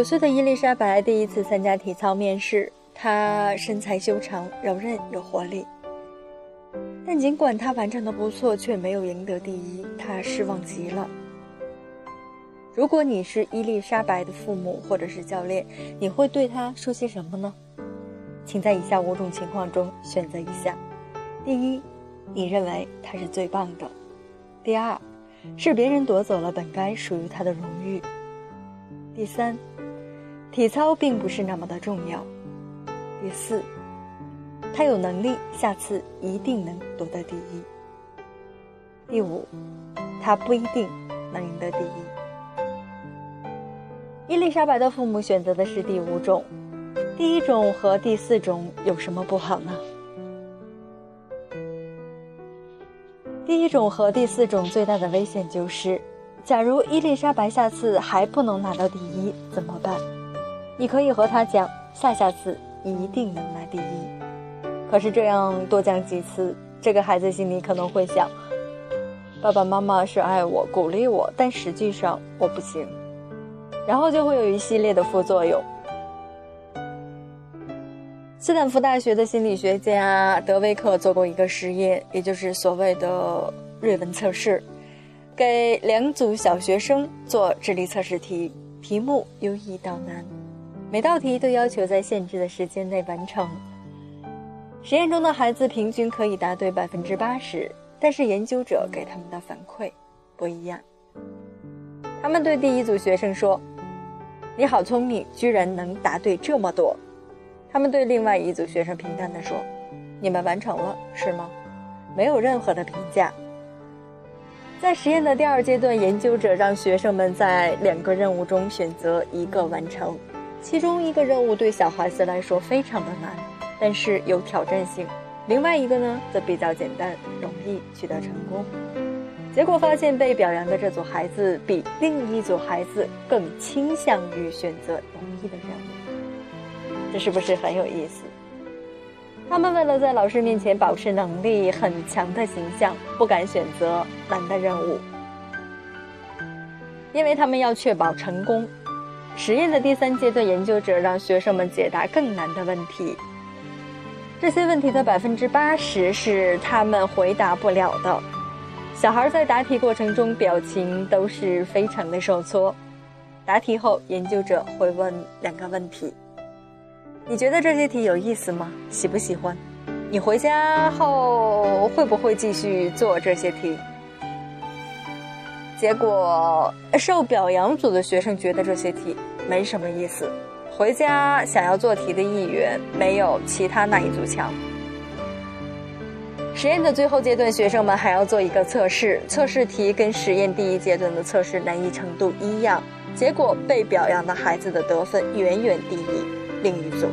九岁的伊丽莎白第一次参加体操面试，她身材修长、柔韧有活力。但尽管她完成的不错，却没有赢得第一，她失望极了。如果你是伊丽莎白的父母或者是教练，你会对她说些什么呢？请在以下五种情况中选择一下：第一，你认为她是最棒的；第二，是别人夺走了本该属于她的荣誉；第三，体操并不是那么的重要；第四，他有能力，下次一定能夺得第一；第五，他不一定能赢得第一。伊丽莎白的父母选择的是第五种。第一种和第四种有什么不好呢？第一种和第四种最大的危险就是，假如伊丽莎白下次还不能拿到第一，怎么办？你可以和他讲，下下次一定能拿第一。可是这样多讲几次，这个孩子心里可能会想：爸爸妈妈是爱我、鼓励我，但实际上我不行。然后就会有一系列的副作用。斯坦福大学的心理学家德威克做过一个实验，也就是所谓的瑞文测试，给两组小学生做智力测试题，题目由易到难，每道题都要求在限制的时间内完成。实验中的孩子平均可以答对百分之八十，但是研究者给他们的反馈不一样。他们对第一组学生说：“你好聪明，居然能答对这么多。”他们对另外一组学生平淡地说：“你们完成了，是吗？”没有任何的评价。在实验的第二阶段，研究者让学生们在两个任务中选择一个完成，其中一个任务对小孩子来说非常的难，但是有挑战性；另外一个呢，则比较简单，容易取得成功。结果发现，被表扬的这组孩子比另一组孩子更倾向于选择容易的任务。这是不是很有意思？他们为了在老师面前保持能力很强的形象，不敢选择难的任务，因为他们要确保成功。实验的第三阶段，研究者让学生们解答更难的问题。这些问题的百分之八十是他们回答不了的。小孩在答题过程中表情都是非常的受挫。答题后，研究者会问两个问题。你觉得这些题有意思吗？喜不喜欢？你回家后会不会继续做这些题？结果，受表扬组的学生觉得这些题没什么意思，回家想要做题的意愿没有其他那一组强。实验的最后阶段，学生们还要做一个测试，测试题跟实验第一阶段的测试难易程度一样，结果被表扬的孩子的得分远远低于。另一组，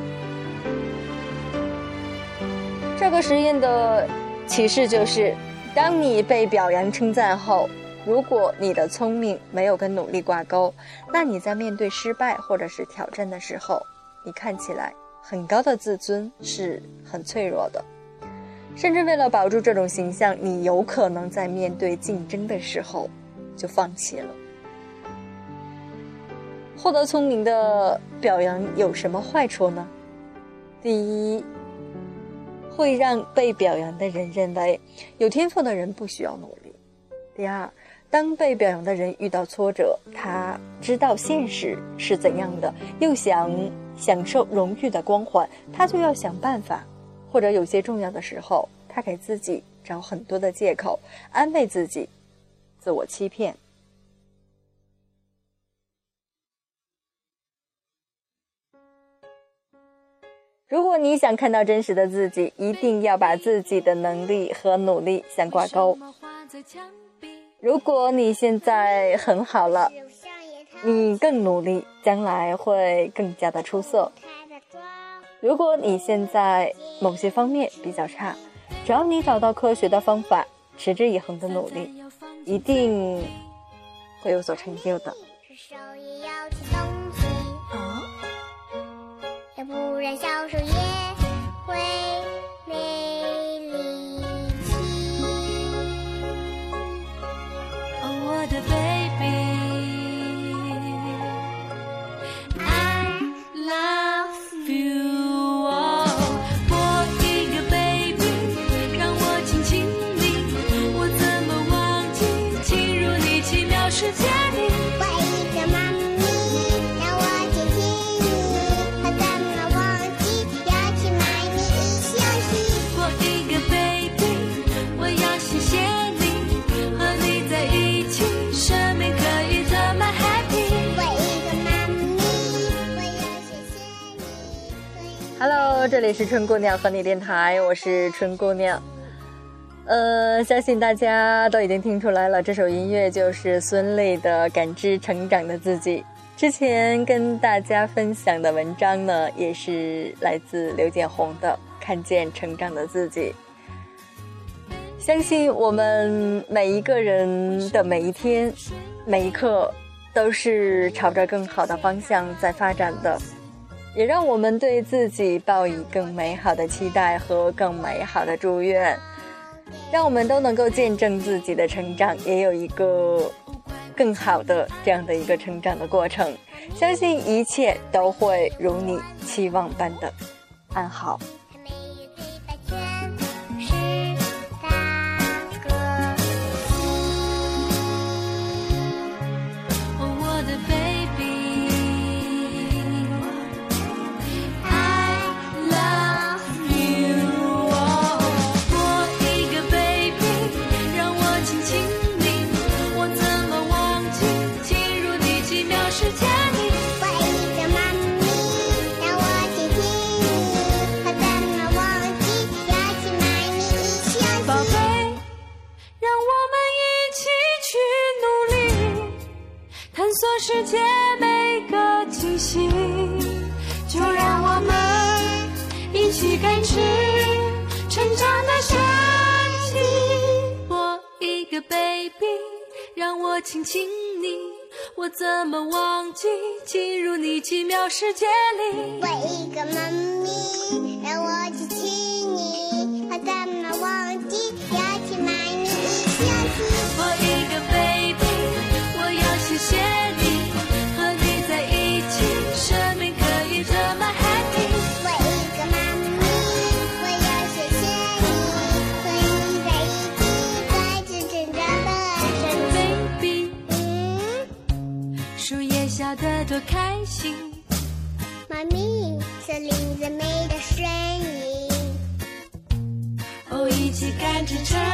这个实验的启示就是：当你被表扬称赞后，如果你的聪明没有跟努力挂钩，那你在面对失败或者是挑战的时候，你看起来很高的自尊是很脆弱的，甚至为了保住这种形象，你有可能在面对竞争的时候就放弃了。获得聪明的表扬有什么坏处呢？第一，会让被表扬的人认为有天赋的人不需要努力；第二，当被表扬的人遇到挫折，他知道现实是怎样的，又想享受荣誉的光环，他就要想办法，或者有些重要的时候，他给自己找很多的借口，安慰自己，自我欺骗。如果你想看到真实的自己，一定要把自己的能力和努力相挂钩。如果你现在很好了，你更努力，将来会更加的出色。如果你现在某些方面比较差，只要你找到科学的方法，持之以恒的努力，一定会有所成就的。要不然小手也会没这里是春姑娘和你电台，我是春姑娘。呃，相信大家都已经听出来了，这首音乐就是孙俪的《感知成长的自己》。之前跟大家分享的文章呢，也是来自刘建宏的《看见成长的自己》。相信我们每一个人的每一天、每一刻，都是朝着更好的方向在发展的。也让我们对自己抱以更美好的期待和更美好的祝愿，让我们都能够见证自己的成长，也有一个更好的这样的一个成长的过程。相信一切都会如你期望般的安好。心，就让我们一起感知成长的神奇。我一个 baby，让我亲亲你，我怎么忘记进入你奇妙世界里？我一个妈咪，让我 to turn.